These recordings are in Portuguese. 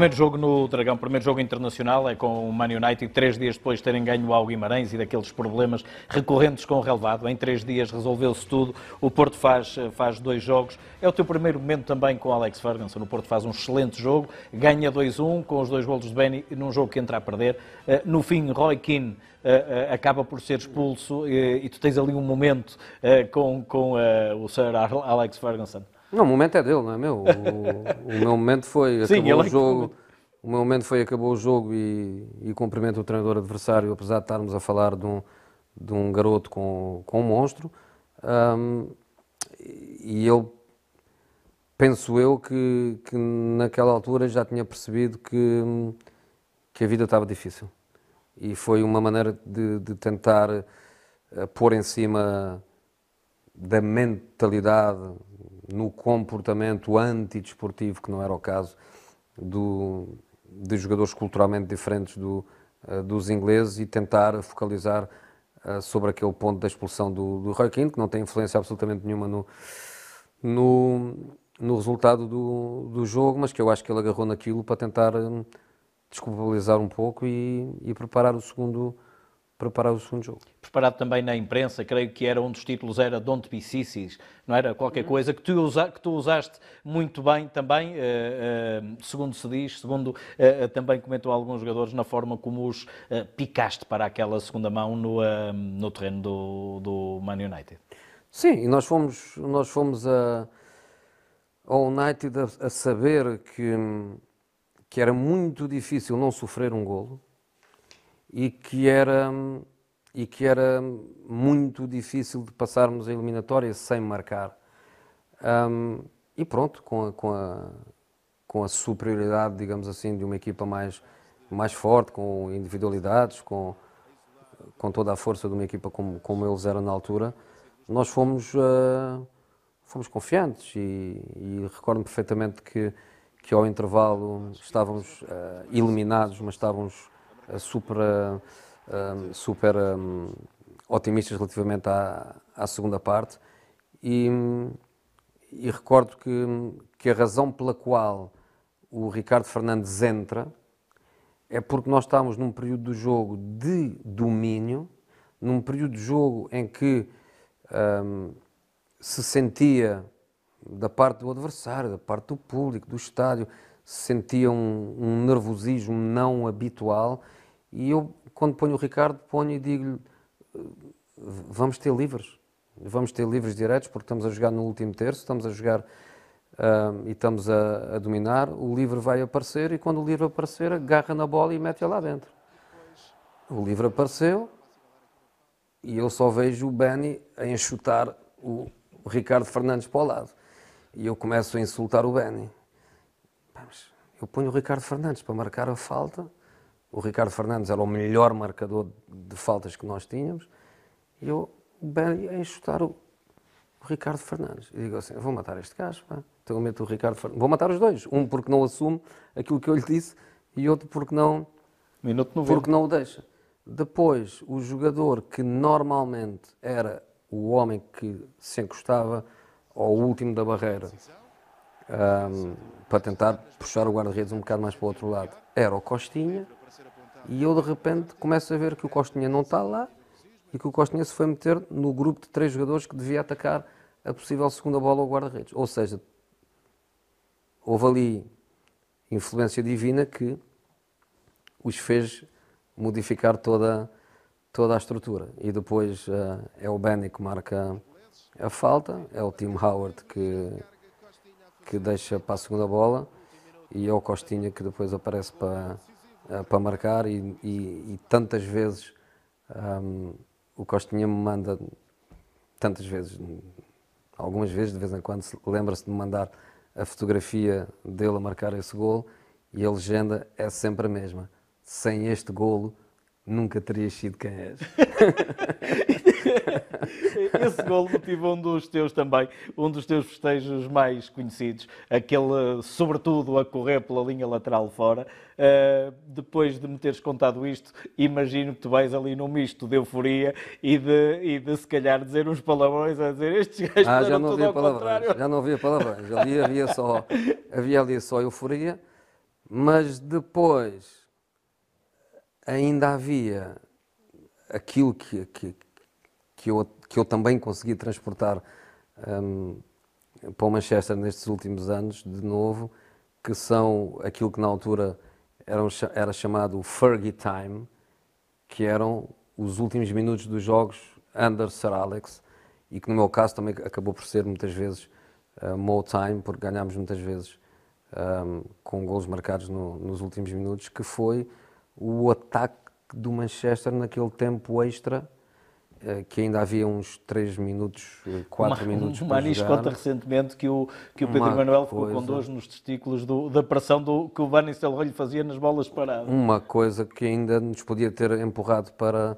Primeiro jogo no Dragão, primeiro jogo internacional, é com o Man United, três dias depois de terem ganho ao Guimarães e daqueles problemas recorrentes com o relevado. Em três dias resolveu-se tudo. O Porto faz, faz dois jogos. É o teu primeiro momento também com o Alex Ferguson. O Porto faz um excelente jogo, ganha 2-1 com os dois golos de Benny num jogo que entra a perder. Eh, no fim, Roy Keane eh, eh, acaba por ser expulso e tu tens ali um momento com, com o Sir Alex Ferguson. Não, o momento é dele, não é meu. O, o meu momento foi Sim, acabou o é jogo. O meu momento foi acabou o jogo e, e cumprimento o treinador adversário, apesar de estarmos a falar de um, de um garoto com, com um monstro. Um, e ele, penso eu, que, que naquela altura já tinha percebido que, que a vida estava difícil. E foi uma maneira de, de tentar uh, pôr em cima da mentalidade no comportamento antidesportivo, que não era o caso do, de jogadores culturalmente diferentes do, uh, dos ingleses, e tentar focalizar uh, sobre aquele ponto da expulsão do, do Roy Keane, que não tem influência absolutamente nenhuma no, no, no resultado do, do jogo, mas que eu acho que ele agarrou naquilo para tentar um, desculpabilizar um pouco e, e preparar o segundo preparar o segundo jogo. Preparado também na imprensa, creio que era um dos títulos, era Don't Be Sissies, não era? Qualquer uhum. coisa que tu, usa, que tu usaste muito bem também, uh, uh, segundo se diz, segundo uh, também comentou alguns jogadores, na forma como os picaste para aquela segunda mão no, no terreno do, do Man United. Sim, e nós fomos, nós fomos a, ao United a, a saber que, que era muito difícil não sofrer um golo, e que era e que era muito difícil de passarmos a eliminatória sem marcar. Um, e pronto, com a, com, a, com a superioridade, digamos assim, de uma equipa mais, mais forte, com individualidades, com, com toda a força de uma equipa como, como eles eram na altura, nós fomos, uh, fomos confiantes e, e recordo-me perfeitamente que, que ao intervalo estávamos uh, eliminados, mas estávamos super, super otimistas relativamente à, à segunda parte. E, e, recordo que, que a razão pela qual o Ricardo Fernandes entra é porque nós estamos num período do jogo de domínio, num período de jogo em que se sentia da parte do adversário, da parte do público, do estádio, se sentia um, um nervosismo não habitual e eu, quando ponho o Ricardo, ponho e digo-lhe: vamos ter livres. Vamos ter livres diretos, porque estamos a jogar no último terço, estamos a jogar uh, e estamos a, a, dominar. O livre vai aparecer e quando o livre aparecer, agarra na bola e mete-a lá dentro. O livre apareceu e eu só vejo o Benny a enxutar o Ricardo Fernandes para o lado. E eu começo a insultar o Benny. Eu ponho o Ricardo Fernandes para marcar a falta o Ricardo Fernandes era o melhor marcador de faltas que nós tínhamos e eu bem a enxutar o, o Ricardo Fernandes. E digo assim: vou matar este gajo, pá. Então meto o Ricardo Fernandes. Vou matar os dois. Um porque não assume aquilo que eu lhe disse e outro porque não, Minuto porque não o deixa. Depois, o jogador que normalmente era o homem que se encostava ao último da barreira um, para tentar puxar o guarda-redes um bocado mais para o outro lado, era o Costinha e eu de repente começo a ver que o Costinha não está lá e que o Costinha se foi meter no grupo de três jogadores que devia atacar a possível segunda bola ao guarda-redes. Ou seja, houve ali influência divina que os fez modificar toda, toda a estrutura. E depois uh, é o Benny que marca a falta, é o Tim Howard que, que deixa para a segunda bola e é o Costinha que depois aparece para uh, para marcar e, e, e tantas vezes um, o Costinha me manda, tantas vezes, algumas vezes, de vez em quando, lembra-se de me mandar a fotografia dele a marcar esse golo e a legenda é sempre a mesma. Sem este golo, nunca terias sido quem és. Esse gol motivou um dos teus também, um dos teus festejos mais conhecidos, aquele, sobretudo, a correr pela linha lateral fora. Uh, depois de me teres contado isto, imagino que tu vais ali num misto de euforia e de, e de se calhar dizer uns palavrões a dizer estes gajos ah, já não havia palavrões, Já não havia palavrões, ali havia só, havia ali só euforia, Mas depois ainda havia aquilo que, que, que, eu, que eu também consegui transportar um, para o Manchester nestes últimos anos, de novo, que são aquilo que na altura era, era chamado Fergie Time, que eram os últimos minutos dos jogos under Sir Alex, e que no meu caso também acabou por ser muitas vezes uh, Mo Time, porque ganhámos muitas vezes um, com gols marcados no, nos últimos minutos, que foi o ataque do Manchester naquele tempo extra eh, que ainda havia uns 3 minutos, 4 uma, minutos o Manis conta recentemente que o, que o Pedro Manuel ficou com dores nos testículos do, da pressão do, que o Van Nistelrooy lhe fazia nas bolas paradas. Uma coisa que ainda nos podia ter empurrado para,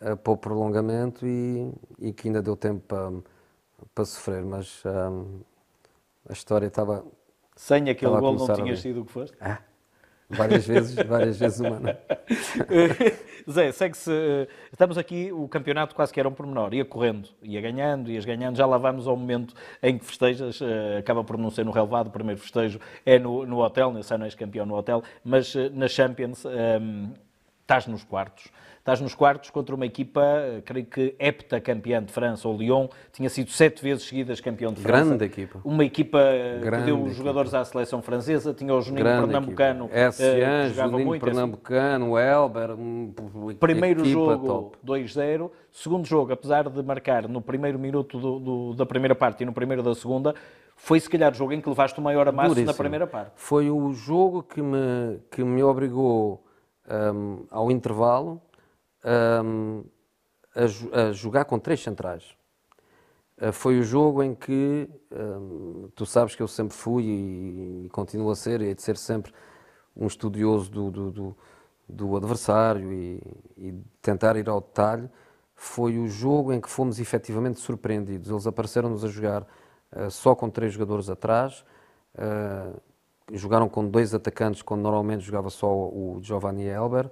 eh, para o prolongamento e, e que ainda deu tempo para, para sofrer, mas um, a história estava... Sem aquele gol não tinha sido o que foste? Ah. Várias vezes, várias vezes humana. Zé, segue-se. Estamos aqui, o campeonato quase que era um pormenor. Ia correndo, ia ganhando, ias ganhando. Já lá vamos ao momento em que festejas. Eh, acaba por não ser no relevado, o primeiro festejo é no, no hotel. Nesse ano és campeão no hotel. Mas eh, na Champions, um, estás nos quartos. Estás nos quartos contra uma equipa, eh, creio que heptacampeã de França, o Lyon, tinha sido sete vezes seguidas campeão de França. Grande equipa. Uma equipa Grande que deu os jogadores à seleção francesa, tinha o Juninho Grande Pernambucano. Essian, uh, Juninho muito, Pernambucano, assim. Elber, um, Primeiro jogo 2-0. Segundo jogo, apesar de marcar no primeiro minuto do, do, da primeira parte e no primeiro da segunda, foi se calhar o jogo em que levaste o maior amasso Duríssimo. na primeira parte. Foi o jogo que me, que me obrigou um, ao intervalo um, a, a, jogar com três centrais. Uh, foi o jogo em que um, tu sabes que eu sempre fui e, e continuo a ser, e de ser sempre um estudioso do, do, do, do adversário e, e, tentar ir ao detalhe. Foi o jogo em que fomos efetivamente surpreendidos. Eles apareceram-nos a jogar uh, só com três jogadores atrás. Uh, jogaram com dois atacantes, quando normalmente jogava só o Giovanni Elber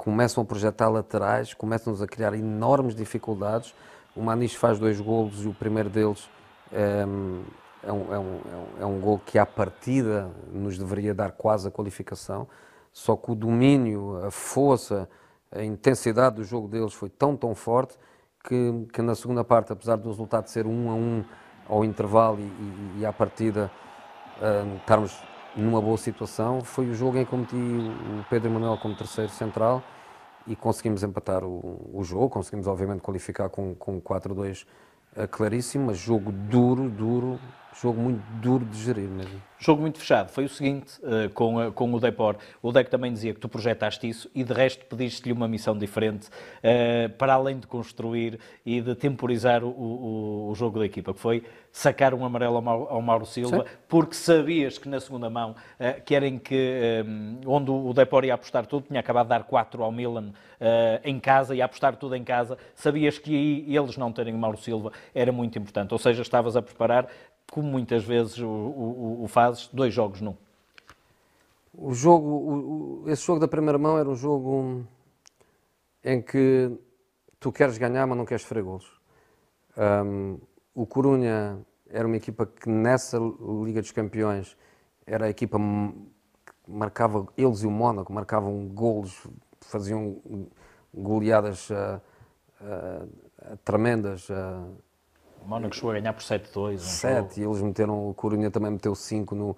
começam a projetar laterais, começam-nos a criar enormes dificuldades. O Manis faz dois golos e o primeiro deles ehm, é, um, é, um, é um gol que, à partida, nos deveria dar quase a qualificação. Só que o domínio, a força, a intensidade do jogo deles foi tão, tão forte que, que na segunda parte, apesar do resultado ser um a um ao intervalo e, e, e à partida uh, estarmos numa boa situação. Foi o jogo em que eu meti o Pedro Manuel como terceiro central e conseguimos empatar o, o jogo. Conseguimos, obviamente, qualificar com, com 4-2 uh, claríssimo, mas jogo duro, duro, jogo muito duro de gerir mesmo. Jogo muito fechado. Foi o seguinte uh, com, uh, com o Depor. O Deco também dizia que tu projetaste isso e de resto pediste-lhe uma missão diferente uh, para além de construir e de temporizar o, o, o, jogo da equipa, que foi sacar um amarelo ao Mauro, ao Mauro Silva, Sim. porque sabias que na segunda mão, que era em que, onde o Depor ia apostar tudo, tinha acabado de dar 4 ao Milan em casa, ia apostar tudo em casa, sabias que aí eles não terem o Mauro Silva era muito importante. Ou seja, estavas a preparar como muitas vezes o, o, o fazes, dois jogos num. O jogo, o, esse jogo da primeira mão era um jogo em que tu queres ganhar, mas não queres sofrer golos. Um, o Corunha era uma equipa que nessa Liga dos Campeões era a equipa que marcava, eles e o Mónaco marcavam golos, faziam goleadas uh, uh, tremendas. Uh, o Mónaco chegou a ganhar por 7-2. 7, e eles meteram, o Corunha também meteu 5 no,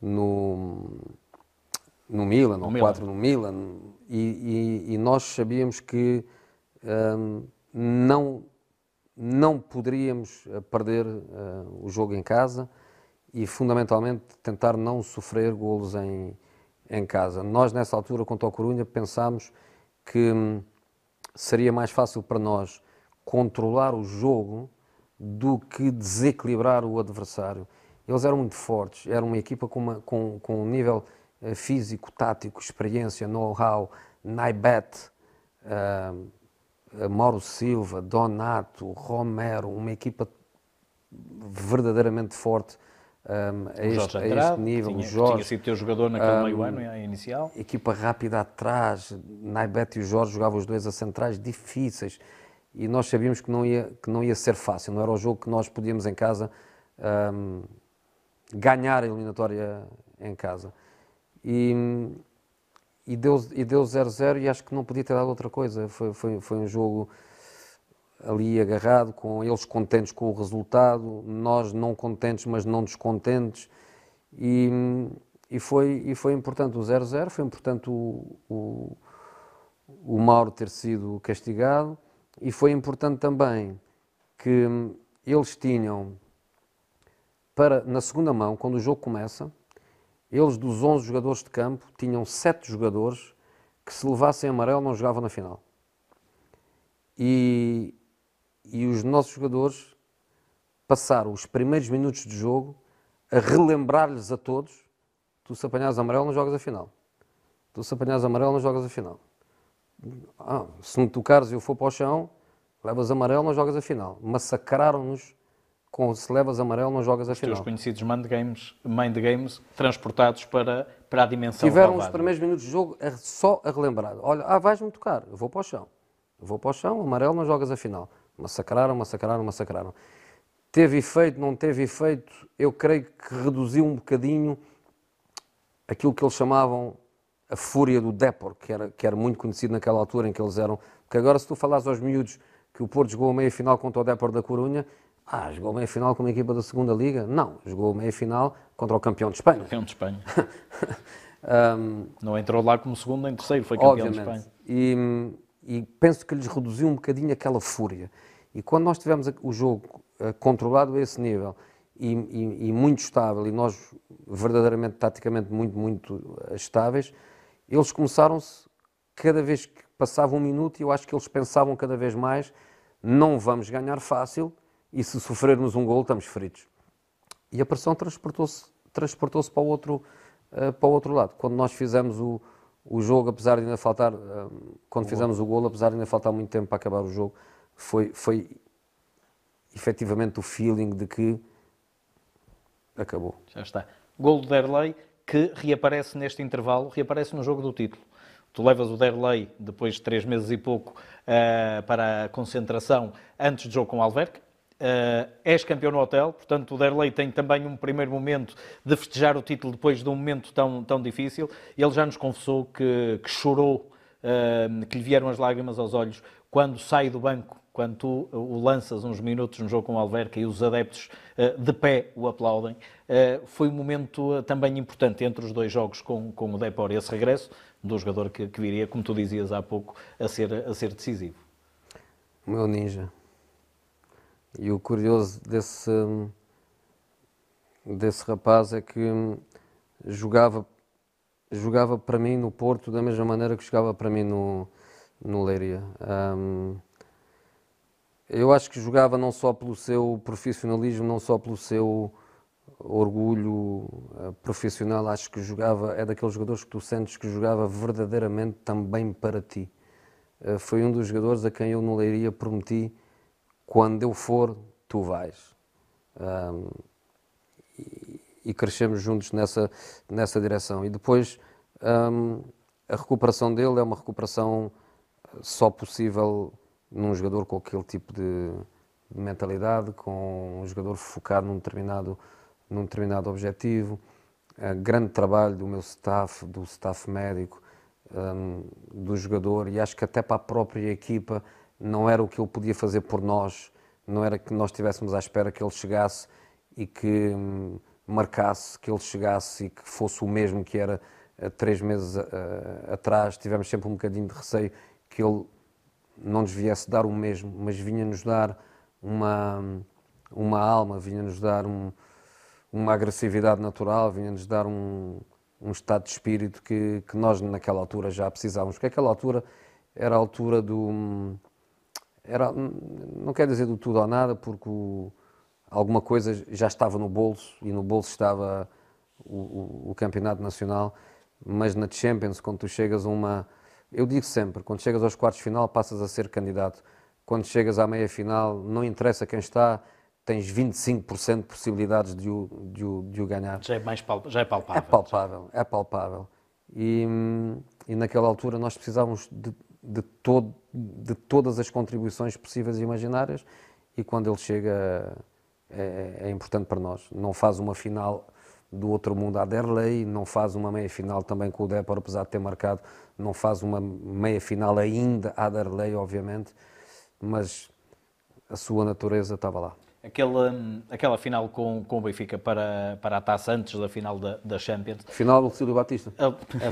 no, no Milan, ou 4 no Milan, e, e, e, nós sabíamos que um, não, não poderíamos eh, perder uh, o jogo em casa e, fundamentalmente, tentar não sofrer golos em, em casa. Nós, nessa altura, contra o Corunha, pensámos que hum, seria mais fácil para nós controlar o jogo do que desequilibrar o adversário. Eles eram muito fortes, era uma equipa com, uma, com, com um nível uh, físico, tático, experiência, know-how, Naibet, uh, Mauro Silva, Donato, Romero, uma equipa verdadeiramente forte um, a, este, a, este, nível. Tinha, Jorge, tinha sido teu jogador naquele um, meio ano inicial. Equipa rápida atrás, Naibet e o Jorge jogavam os dois a centrais difíceis e nós sabíamos que não ia, que não ia ser fácil, não era o jogo que nós podíamos em casa um, ganhar a eliminatória em casa. E, e deu 0-0 e, deu 0 -0, e acho que não podia ter dado outra coisa. Foi, foi, foi um jogo ali agarrado, com eles contentes com o resultado, nós não contentes, mas não descontentes. E, e, foi, e foi importante o 0-0, foi importante o, o, o Mauro ter sido castigado e foi importante também que eles tinham, para, na segunda mão, quando o jogo começa, eles dos 11 jogadores de campo tinham 7 jogadores que se levassem amarelo não jogavam na final. E, e os nossos jogadores passaram os primeiros minutos de jogo a relembrar-lhes a todos: tu se apanhares amarelo não jogas a final. Tu se apanhares amarelo não jogas a final. Ah, se me tocares e eu for para o chão, levas amarelo não jogas a final. Massacraram-nos com se levas amarelo não jogas a os final. Os conhecidos mind games, mind games transportados para, para a dimensão Tiveram os primeiros minutos de jogo só a relembrar. Olha, ah, vais-me tocar, eu vou para o chão. Eu vou para o chão, amarelo não jogas a final. Massacraram, massacraram, massacraram. Teve efeito, não teve efeito, eu creio que reduziu um bocadinho aquilo que eles chamavam a fúria do Depor, que era, que era muito conhecido naquela altura em que eles eram. Porque agora, se tu falares aos miúdos que o Porto jogou a meia final contra o Depor da Corunha, ah, jogou a meia final com uma equipa da segunda Liga? Não, jogou a meia final contra o campeão de Espanha. Campeão de Espanha. um, não entrou lá como segundo nem terceiro, foi campeão obviamente. de Espanha. E, e penso que lhes reduziu um bocadinho aquela fúria. E quando nós tivemos o jogo uh, controlado a esse nível e, e, e, muito estável, e nós verdadeiramente, taticamente, muito, muito estáveis, eles começaram-se, cada vez que passava um minuto, e eu acho que eles pensavam cada vez mais: não vamos ganhar fácil, e se sofrermos um gol, estamos fritos. E a pressão transportou-se transportou para, o outro, uh, para o outro lado. Quando nós fizemos o, o jogo, apesar de ainda faltar, quando fizemos o golo, apesar de ainda faltar muito tempo para acabar o jogo, foi, foi efetivamente o feeling de que acabou. Já está. Gol do Derlei, que reaparece neste intervalo, reaparece no jogo do título. Tu levas o Derlei, depois de três meses e pouco, uh, para a concentração antes do jogo com o Alverca. Uh, és campeão no hotel, portanto o Derlei tem também um primeiro momento de festejar o título depois de um momento tão, tão difícil. Ele já nos confessou que, que chorou, uh, que lhe vieram as lágrimas aos olhos quando sai do banco, quando tu o lanças uns minutos no jogo com o Alverca e os adeptos uh, de pé o aplaudem. foi um momento também importante entre os dois jogos com, com o Depor e esse regresso do jogador que, que viria, como tu dizias há pouco, a ser, a ser decisivo. O meu ninja. E o curioso desse, desse rapaz é que jogava, jogava para mim no Porto da mesma maneira que jogava para mim no, no Leiria. Um, eu acho que jogava não só pelo seu profissionalismo, não só pelo seu orgulho uh, profissional, acho que jogava, é daqueles jogadores que tu sentes que jogava verdadeiramente também para ti. Uh, foi um dos jogadores a quem eu no Leiria prometi quando eu for, tu vais. Um, e, e, crescemos juntos nessa, nessa direção. E depois um, a recuperação dele é uma recuperação só possível num jogador com aquele tipo de, de mentalidade, com um jogador focado num determinado, num determinado objetivo. Grande trabalho do meu staff, do staff médico, um, do jogador, e acho que até para a própria equipa não era o que ele podia fazer por nós, não era que nós estivéssemos à espera que ele chegasse e que hum, marcasse, que ele chegasse e que fosse o mesmo que era uh, três meses uh, atrás. Tivemos sempre um bocadinho de receio que ele não nos viesse dar o mesmo, mas vinha-nos dar uma, uma alma, vinha-nos dar um, uma agressividade natural, vinha-nos dar um, um estado de espírito que, que nós naquela altura já precisávamos, porque aquela altura era a altura do era, não quer dizer do tudo ou nada, porque o, alguma coisa já estava no bolso e no bolso estava o, o, o, campeonato nacional, mas na Champions, quando tu chegas a uma. Eu digo sempre, quando chegas aos quartos de final, passas a ser candidato. Quando chegas à meia final, não interessa quem está, tens 25% de possibilidades de o, de, o, de o ganhar. Já é, mais palpável, já é palpável. É palpável, é palpável. E, e naquela altura nós precisávamos de de, todo, de todas as contribuições possíveis e imaginárias e quando ele chega é, é, importante para nós. Não faz uma final do outro mundo à Derlei, não faz uma meia-final também com o Depor, apesar de ter marcado, não faz uma meia-final ainda à Derlei, obviamente, mas a sua natureza estava lá. Aquela, aquela final com, com o Benfica para, para a taça antes da final da, da Champions. Final do Lucílio Batista.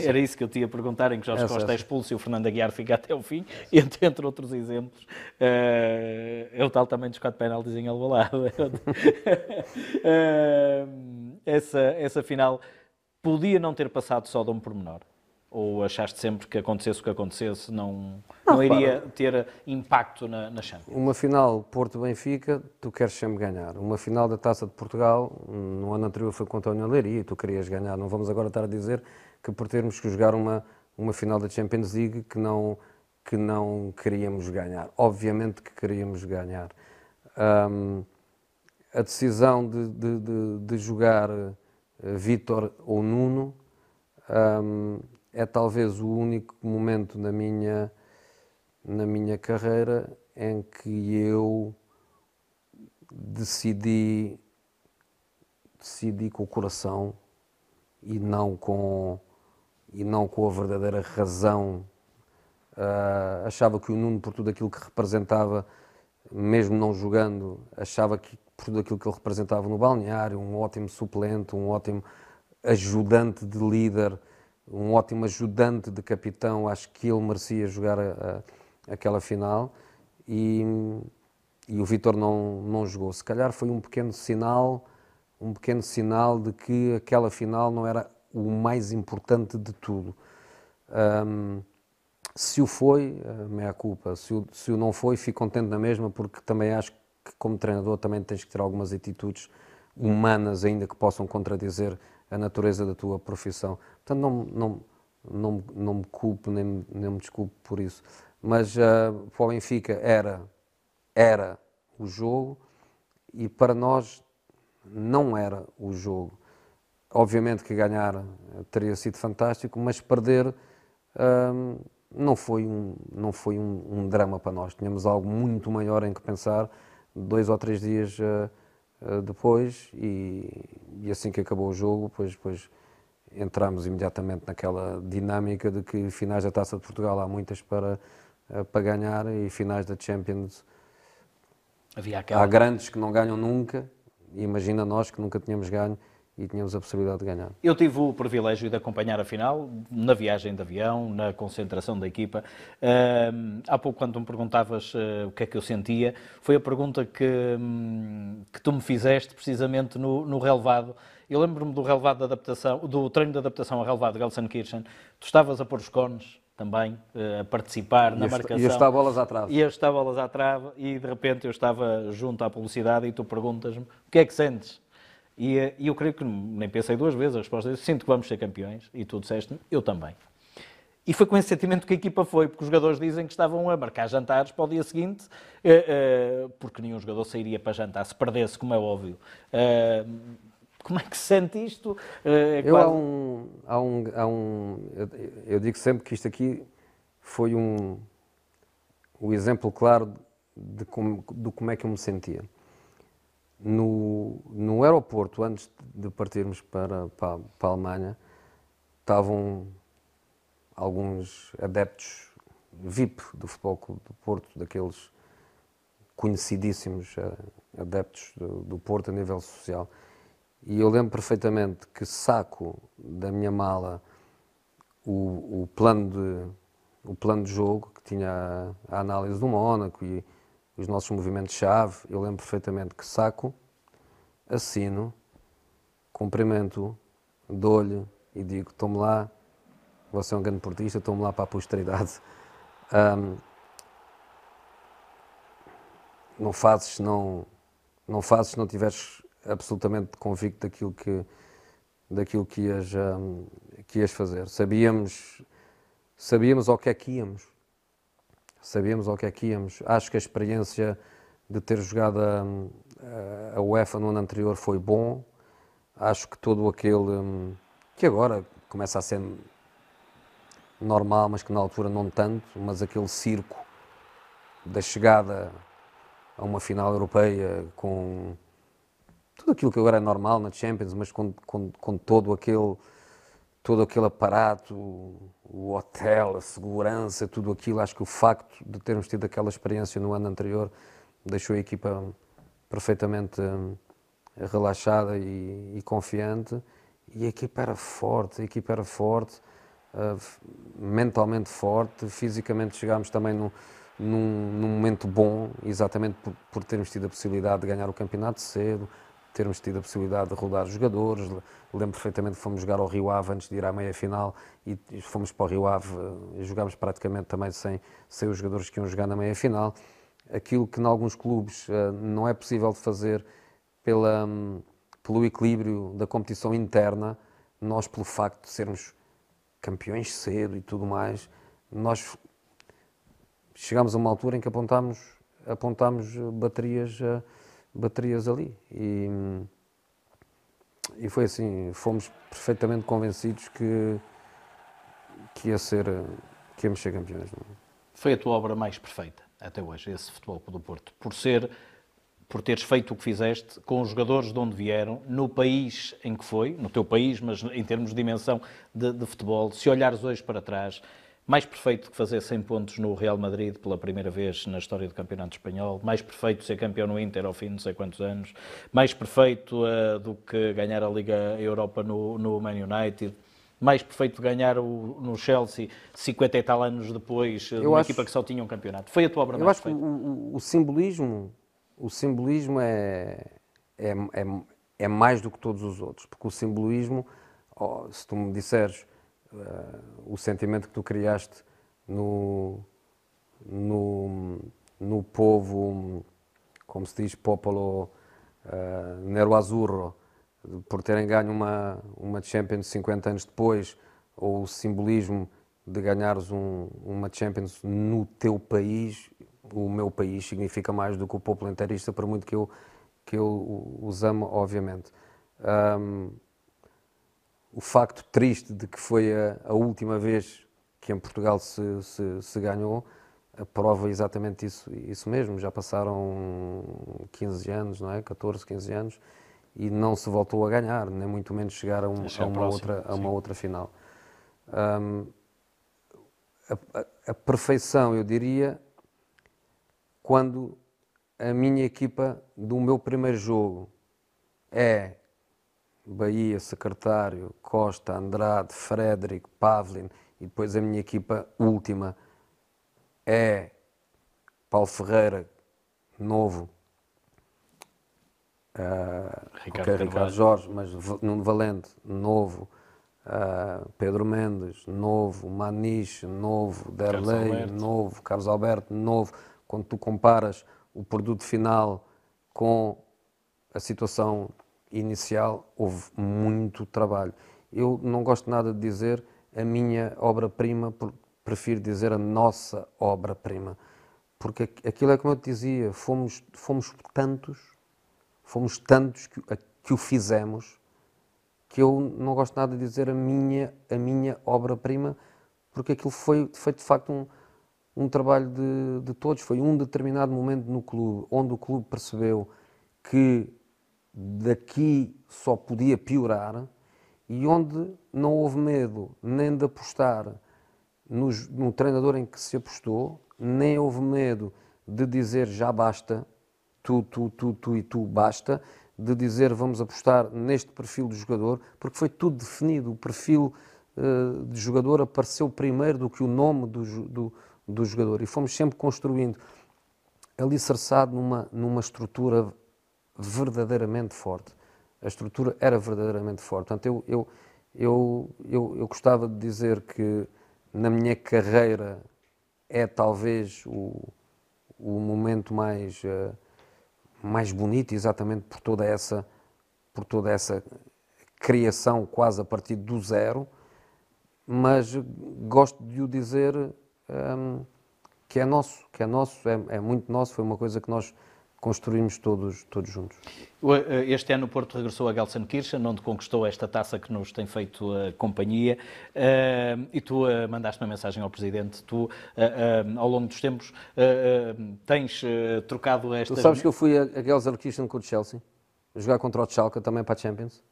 Era isso que eu tinha a perguntar, em que Jorge essa, Costa é expulso e o Fernando Aguiar fica até o fim, entre, entre outros exemplos. Uh, é o tal também dos quatro penaltis em Alvalade. uh, essa, essa final podia não ter passado só de um pormenor. Ou achaste sempre que acontecesse o que acontecesse, não, não, não iria para. ter impacto na, na Champions? Uma final Porto-Benfica, tu queres sempre ganhar. Uma final da Taça de Portugal, no ano anterior foi contra a União Leiria e tu querias ganhar. Não vamos agora estar a dizer que por termos que jogar uma, uma final da Champions League que não, que não queríamos ganhar. Obviamente que queríamos ganhar. Um, a decisão de, de, de, de jogar uh, Vítor ou Nuno um, é talvez o único momento na minha, na minha carreira em que eu decidi, decidi com o coração e não com, e não com a verdadeira razão. Uh, achava que o Nuno, por tudo aquilo que representava, mesmo não jogando, achava que por tudo aquilo que ele representava no balneário, um ótimo suplente, um ótimo ajudante de líder, um ótimo ajudante de capitão, acho que ele merecia jogar a, a, aquela final e, e o Vitor não, não jogou. Se calhar foi um pequeno sinal, um pequeno sinal de que aquela final não era o mais importante de tudo. Um, se o foi, meia culpa. Se o, se o não foi, fico contente na mesma, porque também acho que como treinador também tens que ter algumas atitudes humanas ainda que possam contradizer a natureza da tua profissão. Portanto, não, não, não, não me culpo, nem, nem me desculpo por isso. Mas uh, para o Benfica era, era o jogo e para nós não era o jogo. Obviamente que ganhar teria sido fantástico, mas perder uh, não foi, um, não foi um, um, drama para nós. Tínhamos algo muito maior em que pensar dois ou três dias. Uh, eh, depois e, e, assim que acabou o jogo, depois, depois entramos imediatamente naquela dinâmica de que finais da Taça de Portugal há muitas para, eh, para ganhar e finais da Champions há grandes que não ganham nunca, imagina nós que nunca tínhamos ganho e tínhamos a possibilidade de ganhar. Eu tive o privilégio de acompanhar a final, na viagem de avião, na concentração da equipa. Uh, há pouco, quando me perguntavas uh, o que é que eu sentia, foi a pergunta que, um, que tu me fizeste precisamente no, no relevado. Eu lembro-me do relevado de adaptação, do treino de adaptação ao relevado de Gelsenkirchen. Tu estavas a pôr os cones também, uh, a participar e na marcação. E estar bolas à trave. E eu estava bolas à trave e de repente eu estava junto à publicidade e tu perguntas-me o que é que sentes? E, eh, e eu creio que nem pensei duas vezes, a resposta é: sinto que vamos ser campeões. E tu disseste eu também. E foi com esse sentimento que a equipa foi, porque os jogadores dizem que estavam a marcar jantares para o dia seguinte, eh, eh, porque nenhum jogador sairia para jantar se perdesse, como é óbvio. Como é que se sente isto? É eu quase... há um, há um, há um eu, eu, digo sempre que isto aqui foi um, o um exemplo claro de como, de como é que eu me sentia. No, no aeroporto, antes de partirmos para, para, para a Alemanha, estavam alguns adeptos VIP do Futebol Clube do Porto, daqueles conhecidíssimos eh, adeptos do, do, Porto a nível social. E eu lembro perfeitamente que saco da minha mala o, o plano, de, o plano de jogo, que tinha a, a análise do Mónaco e os nossos movimentos-chave. Eu lembro perfeitamente que saco, assino, cumprimento, dou-lhe e digo: tome lá, você é um grande portista, tome lá para a posteridade. Um, não fazes não, não fazes se não tiveres absolutamente convicto daquilo que, daquilo que ias, um, que ias fazer. Sabíamos, sabíamos ao que é que íamos sabíamos ao que é que íamos. Acho que a experiência de ter jogado a, a UEFA no ano anterior foi bom. Acho que todo aquele hum, que agora começa a ser normal, mas que na altura não tanto, mas aquele circo da chegada a uma final europeia com tudo aquilo que agora é normal na Champions, mas com, com, com todo aquele todo aquele aparato, o hotel, a segurança, tudo aquilo, acho que o facto de termos tido aquela experiência no ano anterior deixou a equipa perfeitamente hum, relaxada e, e, confiante. E a equipa era forte, a equipa era forte, uh, mentalmente forte, fisicamente chegámos também no, num, num, momento bom, exatamente por, por termos tido a possibilidade de ganhar o campeonato cedo, termos tido a possibilidade de rodar jogadores. Lembro perfeitamente que fomos jogar ao Rio Ave antes de ir à meia-final e fomos para o Rio Ave eh, e jogámos praticamente também sem, sem os jogadores que iam jogar na meia-final. Aquilo que em alguns clubes uh, não é possível de fazer pela, um, pelo equilíbrio da competição interna, nós, pelo facto de sermos campeões cedo e tudo mais, nós chegámos a uma altura em que apontámos, apontámos baterias. Uh, baterias ali. E, e foi assim, fomos perfeitamente convencidos que, que ia ser, que íamos ser campeões. Foi a tua obra mais perfeita até hoje, esse Futebol do Porto, por ser por teres feito o que fizeste com os jogadores de onde vieram, no país em que foi, no teu país, mas em termos de dimensão de, de futebol, se olhares hoje para trás, mais perfeito que fazer 100 pontos no Real Madrid pela primeira vez na história do Campeonato Espanhol, mais perfeito ser campeão no Inter ao fim de não sei quantos anos, mais perfeito uh, do que ganhar a Liga Europa no, no Man United, mais perfeito ganhar o, no Chelsea 50 e tal anos depois, eh, de uma acho, equipa que só tinha um campeonato. Foi a tua obra eu mais acho perfeita. que o, o, simbolismo, o simbolismo é, é, é, é, mais do que todos os outros, porque o simbolismo, oh, se tu me disseres uh, o sentimento que tu criaste no, no, no povo, como se diz, popolo uh, nero azzurro, por terem ganho uma, uma Champions 50 anos depois, ou o simbolismo de ganhares um, uma Champions no teu país, o meu país significa mais do que o povo inteirista, por muito que eu, que eu os amo, obviamente. Um, o facto triste de que foi a, a última vez que em Portugal se, se, se, ganhou prova exatamente isso, isso mesmo. Já passaram 15 anos, não é? 14, 15 anos e não se voltou a ganhar, nem muito menos chegar a, um, a uma, outra, a uma outra final. Um, a, a, a perfeição, eu diria, quando a minha equipa do meu primeiro jogo é Bahia, Secretário, Costa, Andrade, Frederico, Pavlin e depois a minha equipa última é Paulo Ferreira, novo, uh, Ricardo, okay, Ricardo Jorge, mas Nuno Valente, novo, uh, Pedro Mendes, novo, Maniche, novo, Derlei, novo, Carlos Alberto, novo. Quando tu comparas o produto final com a situação inicial houve muito trabalho. Eu não gosto nada de dizer a minha obra-prima, prefiro dizer a nossa obra-prima. Porque aquilo é como eu te dizia, fomos, fomos tantos, fomos tantos que, que o fizemos, que eu não gosto nada de dizer a minha, a minha obra-prima, porque aquilo foi, foi de facto um, um trabalho de, de todos. Foi um determinado momento no clube, onde o clube percebeu que daqui só podia piorar e onde não houve medo nem de apostar no, treinador em que se apostou, nem houve medo de dizer já basta, tu, tu, tu, tu e tu basta, de dizer vamos apostar neste perfil do jogador, porque foi tudo definido. O perfil uh, de jogador apareceu primeiro do que o nome do, do, do jogador e fomos sempre construindo alicerçado numa, numa estrutura verdadeiramente forte. A estrutura era verdadeiramente forte. Portanto, eu, eu, eu, eu, eu gostava de dizer que na minha carreira é talvez o, o momento mais, uh, mais bonito, exatamente por toda essa por toda essa criação quase a partir do zero, mas gosto de o dizer um, ehm, que é nosso, que é nosso, é, é muito nosso, foi uma coisa que nós construímos todos, todos juntos. Eh, este ano o Porto regressou a Gelsenkirchen, onde conquistou esta taça que nos tem feito a companhia, eh, e tu eh, mandaste uma mensagem ao Presidente, tu, ao longo dos tempos, tens trocado esta... Tu sabes que eu fui a Gelsenkirchen com o Chelsea? jogar contra o Schalke também para a Champions.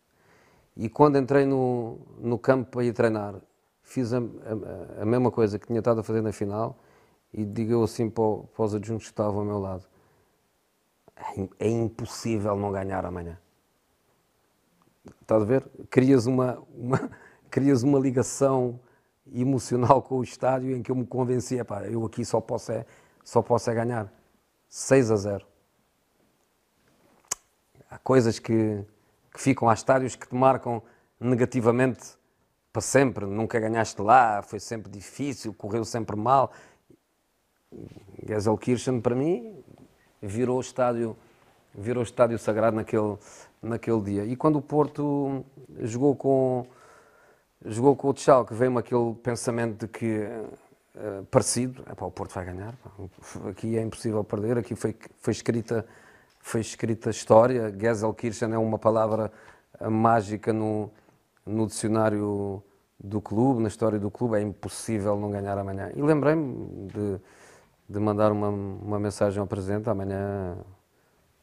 E quando entrei no, no campo para ir treinar, fiz a, a, a mesma coisa que tinha estado a fazer na final e digo assim para, para os adjuntos que estavam ao meu lado: é, impossível não ganhar amanhã. Estás a ver? Crias uma, uma, crias uma ligação emocional com o estádio em que eu me convencia, pá, eu aqui só posso é, só posso é ganhar. 6 a 0. Há coisas que, que ficam, há estádios que te marcam negativamente para sempre. Nunca ganhaste lá, foi sempre difícil, correu sempre mal. Gelsenkirchen, para mim, virou o estádio, virou estádio sagrado naquele, naquele dia. E quando o Porto jogou com jogou com o Schalke, veio-me aquele pensamento de que uh, parecido, o Porto vai ganhar, pá. aqui é impossível perder, aqui foi, foi escrita foi escrita história, Gelsenkirchen é uma palavra eh, mágica no, no dicionário do clube, na história do clube, é impossível não ganhar amanhã. E lembrei-me de, de mandar uma, uma mensagem ao Presidente, amanhã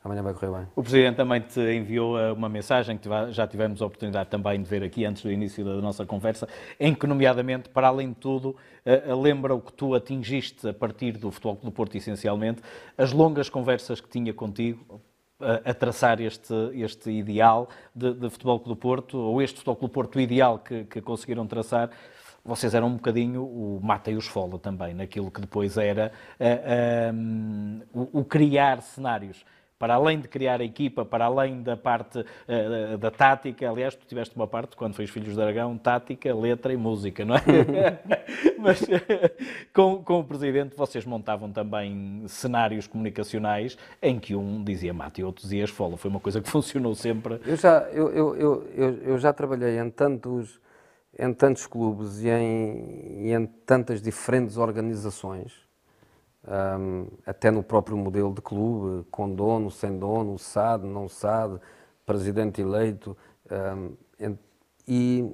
Amanhã vai correr bem. O Presidente também te enviou eh, uma mensagem que já tivemos a oportunidade também de ver aqui antes do início da nossa conversa, em que, nomeadamente, para além de tudo, eh, eh, lembra o que tu atingiste a partir do Futebol do Porto, essencialmente, as longas conversas que tinha contigo, a, traçar este, este ideal de, de Futebol do Porto, ou este Futebol do Porto ideal que, que conseguiram traçar, vocês eram um bocadinho o mata e o esfola também, naquilo que depois era uh, um, o, o, criar cenários para além de criar a equipa, para além da parte uh, da tática, aliás, tu tiveste uma parte, quando fez Filhos de Aragão, tática, letra e música, não é? Mas com, com o Presidente vocês montavam também cenários comunicacionais em que um dizia mate e outro dizia esfola. Foi uma coisa que funcionou sempre. Eu já, eu, eu, eu, eu já trabalhei em tantos, em tantos clubes e em, e em tantas diferentes organizações um, até no próprio modelo de clube, com dono, sem dono, SAD, não SAD, presidente eleito. Um, e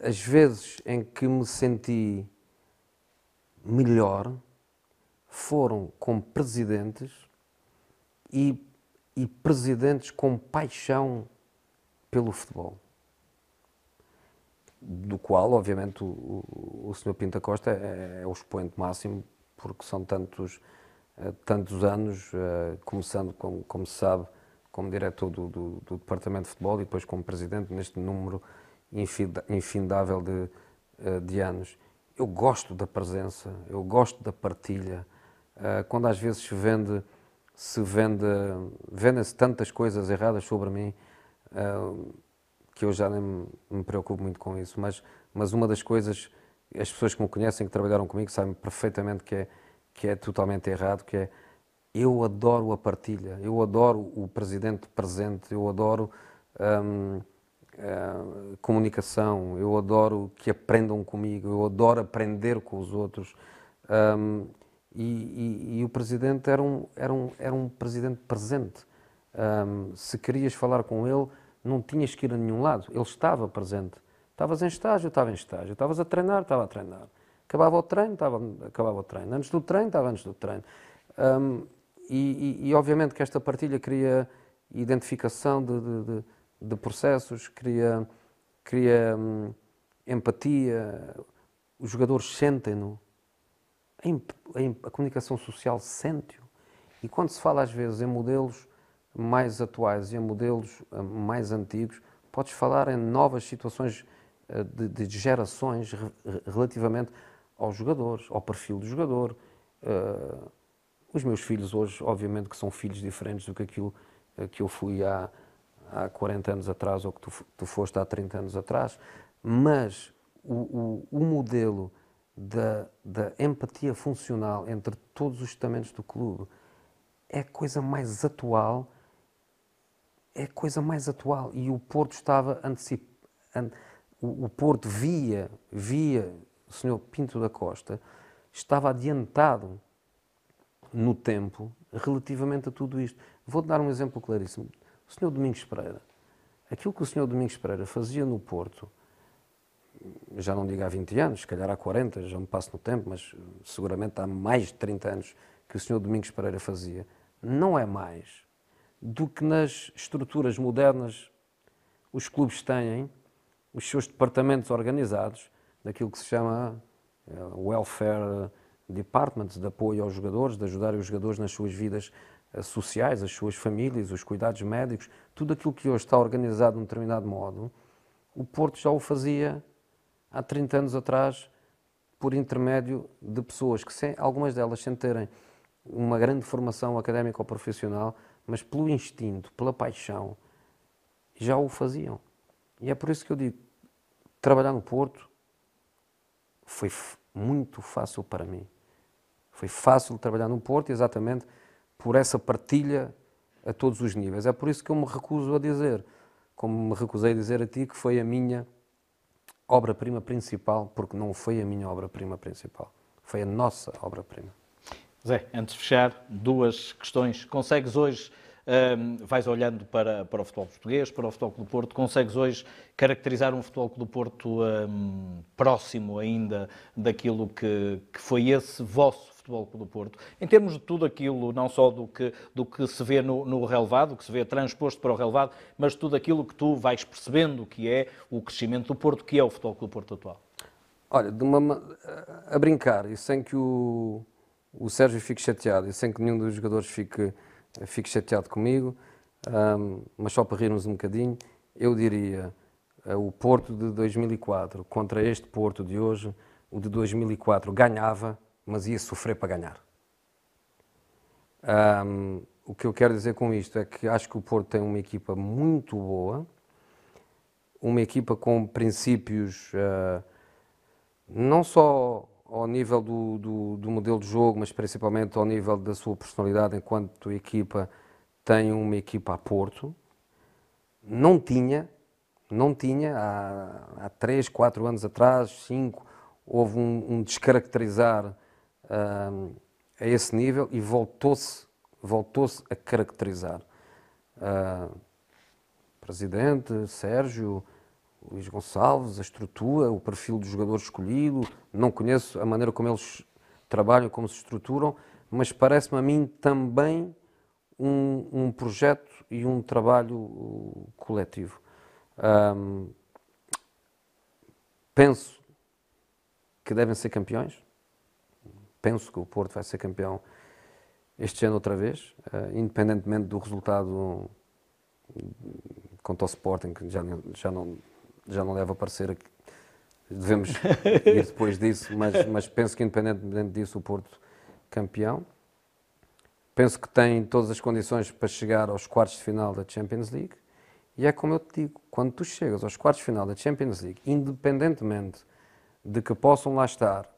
as vezes em que me senti melhor foram com presidentes e, e presidentes com paixão pelo futebol do qual, obviamente, o, o, Sr. Pinta Costa é, é, o expoente máximo, porque são tantos, uh, tantos anos, uh, começando, como, como se sabe, como diretor do, do, do, Departamento de Futebol e depois como presidente, neste número infindável de, uh, de anos. Eu gosto da presença, eu gosto da partilha. quando às vezes se vende, se vende, vendem-se tantas coisas erradas sobre mim, que eu já nem me, preocupo muito com isso, mas, mas uma das coisas as pessoas que me conhecem, que trabalharam comigo, sabem perfeitamente que é, que é totalmente errado, que é eu adoro a partilha, eu adoro o presidente presente, eu adoro hum, a comunicação, eu adoro que aprendam comigo, eu adoro aprender com os outros. Um, e, e, e, o presidente era um, era um, era um presidente presente. Um, se querias falar com ele, não tinhas que ir a nenhum lado, ele estava presente. Estavas em estágio, estava em estágio. Estavas a treinar, estava a treinar. Acabava o treino, estava, acabava o treino. Antes do treino, estava antes do treino. Um, e, e, e, obviamente que esta partilha cria identificação de, de, de, de processos, cria, cria hum, empatia. Os jogadores sentem-no. A, a comunicação social sente-o. E quando se fala às vezes em modelos mais atuais e em modelos hum, mais antigos, podes falar em novas situações eh, de, de gerações relativamente aos jogadores, ao perfil do jogador. Uh, os meus filhos hoje, obviamente, que são filhos diferentes do que aquilo eh, que eu fui há, há 40 anos atrás ou que tu, tu foste há 30 anos atrás, mas o, o, o modelo da, da, empatia funcional entre todos os estamentos do clube é a coisa mais atual, é a coisa mais atual. E o Porto estava antecipado o, Porto via, via o Sr. Pinto da Costa, estava adiantado no tempo relativamente a tudo isto. Vou dar um exemplo claríssimo. O Sr. Domingos Pereira, aquilo que o Sr. Domingos Pereira fazia no Porto, já não digo há 20 anos, se calhar há 40, já me passo no tempo, mas seguramente há mais de 30 anos que o Sr. Domingos Pereira fazia, não é mais do que nas estruturas modernas os clubes têm, os seus departamentos organizados, daquilo que se chama eh, welfare departments, de apoio aos jogadores, de ajudar os jogadores nas suas vidas eh, sociais, as suas famílias, os cuidados médicos, tudo aquilo que hoje está organizado de um determinado modo, o Porto já o fazia há 30 anos atrás por intermédio de pessoas que, sem, algumas delas sem terem uma grande formação académica ou profissional, mas pelo instinto, pela paixão, já o faziam. E é por isso que eu digo, trabalhar no Porto foi muito fácil para mim. Foi fácil trabalhar no Porto exatamente por essa partilha a todos os níveis. É por isso que eu me recuso a dizer, como me recusei a dizer a ti, que foi a minha obra-prima principal, porque não foi a minha obra-prima principal, foi a nossa obra-prima. Zé, antes de fechar, duas questões. Consegues hoje, um, vais olhando para, para o futebol português, para o futebol do Porto, consegues hoje caracterizar um futebol do Porto um, próximo ainda daquilo que, que foi esse vosso Futebol do Porto, em termos de tudo aquilo, não só do que, do que se vê no, no relevado, que se vê transposto para o relevado, mas tudo aquilo que tu vais percebendo que é o crescimento do Porto, que é o Futebol do Porto atual? Olha, de uma, a brincar e sem que o, o Sérgio fique chateado e sem que nenhum dos jogadores fique, fique chateado comigo, um, mas só para rirmos um bocadinho, eu diria uh, o Porto de 2004 contra este Porto de hoje, o de 2004 ganhava mas ia sofrer para ganhar. Um, o que eu quero dizer com isto é que acho que o Porto tem uma equipa muito boa, uma equipa com princípios uh, não só ao nível do, do, do, modelo de jogo, mas principalmente ao nível da sua personalidade enquanto equipa tem uma equipa a Porto. Não tinha, não tinha há, há 3, 4 anos atrás, 5, houve um, um descaracterizar a esse nível e voltou-se voltou-se a caracterizar. Uh, presidente, Sérgio, Luís Gonçalves, a estrutura, o perfil do jogador escolhido, não conheço a maneira como eles trabalham, como se estruturam, mas parece-me a mim também um, um, projeto e um trabalho uh, coletivo. Um, penso que devem ser campeões, penso que o Porto vai ser campeão este ano outra vez, uh, independentemente do resultado contra o Sporting, que já, já, não, já não deve aparecer aqui. Devemos ir depois disso, mas, mas penso que independentemente disso o Porto campeão. Penso que tem todas as condições para chegar aos quartos de final da Champions League. E é como eu te digo, quando tu chegas aos quartos de final da Champions League, independentemente de que possam lá estar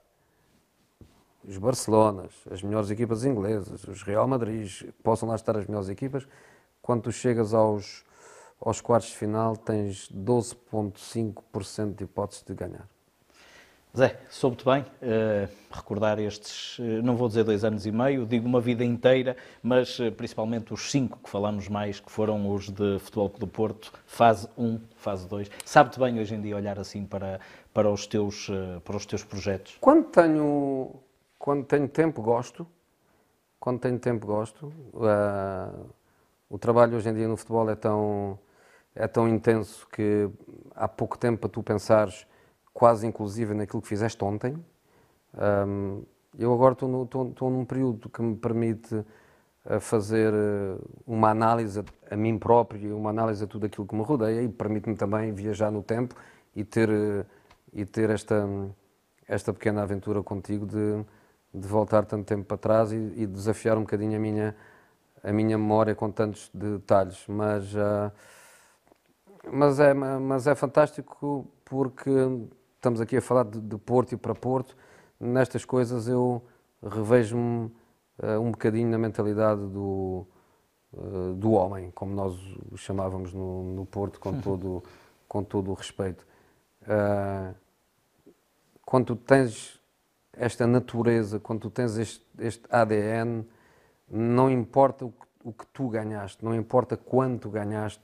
os Barcelonas, as melhores equipas inglesas, os Real Madrid, possam lá estar as melhores equipas, quando tu chegas aos, aos quartos de final tens 12,5% de hipóteses de ganhar. Zé, soube-te bem uh, recordar estes, uh, não vou dizer dois anos e meio, digo uma vida inteira, mas uh, principalmente os cinco que falamos mais, que foram os de Futebol do Porto, fase 1, fase 2. Sabe-te bem hoje em dia olhar assim para, para, os, teus, para os teus projetos? Quando tenho quando tenho tempo, gosto. Quando tenho tempo, gosto. O trabalho hoje em dia no futebol é tão, é tão intenso que há pouco tempo para tu pensares quase inclusive naquilo que fizeste ontem. Um, eu agora estou, no, estou, estou, num período que me permite ah, fazer ah, uma análise a mim próprio, uma análise a tudo aquilo que me rodeia e permite-me também viajar no tempo e ter, e ter esta, esta pequena aventura contigo de de voltar tanto tempo para trás e, e, desafiar um bocadinho a minha, a minha memória com tantos detalhes. Mas, uh, mas, é, mas é fantástico porque estamos aqui a falar de, de Porto e para Porto. Nestas coisas eu revejo-me uh, um bocadinho na mentalidade do, uh, do homem, como nós o chamávamos no, no Porto, com todo, com todo o respeito. quando tu tens esta natureza, quando tens este, este ADN, não importa o que, o que, tu ganhaste, não importa quanto ganhaste,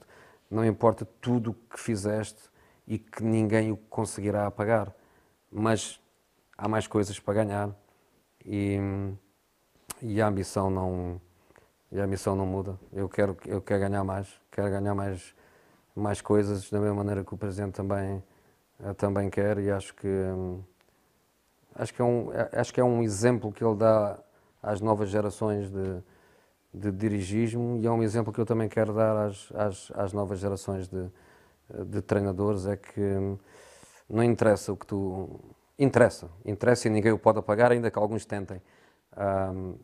não importa tudo o que fizeste e que ninguém o conseguirá apagar. Mas há mais coisas para ganhar e, e a ambição não. e a missão não muda. Eu quero, eu quero ganhar mais, quero ganhar mais, mais coisas, da mesma maneira que o Presidente também, eh, também quer, e acho que, acho, que é um, acho que é um exemplo que ele dá às novas gerações de, de dirigismo e é um exemplo que eu também quero dar às, às, às novas gerações de, de treinadores, é que hum, não interessa o que tu... Interessa, interessa e ninguém o pode apagar, ainda que alguns tentem. Um,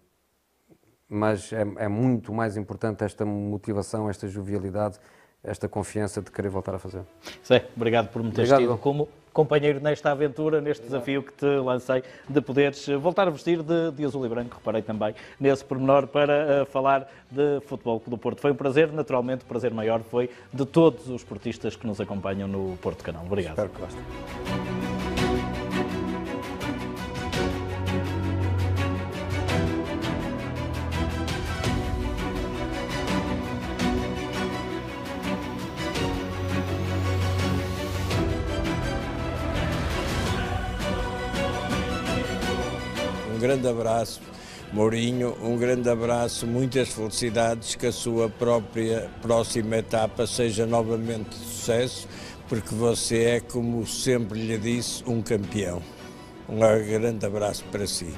mas é, é, muito mais importante esta motivação, esta jovialidade, esta confiança de querer voltar a fazer. Zé, obrigado por me teres tido como companheiro nesta aventura, neste desafio que te lancei, de poderes voltar a vestir de, de azul e branco, reparei também nesse pormenor, para uh, falar de futebol do Porto. Foi um prazer, naturalmente o prazer maior foi de todos os portistas que nos acompanham no Porto Canal. Obrigado. Espero que gostem. Grande abraço, Mourinho, um grande abraço, muitas felicidades, que a sua própria próxima etapa seja novamente sucesso, porque você é, como sempre lhe disse, um campeão. Um grande abraço para si.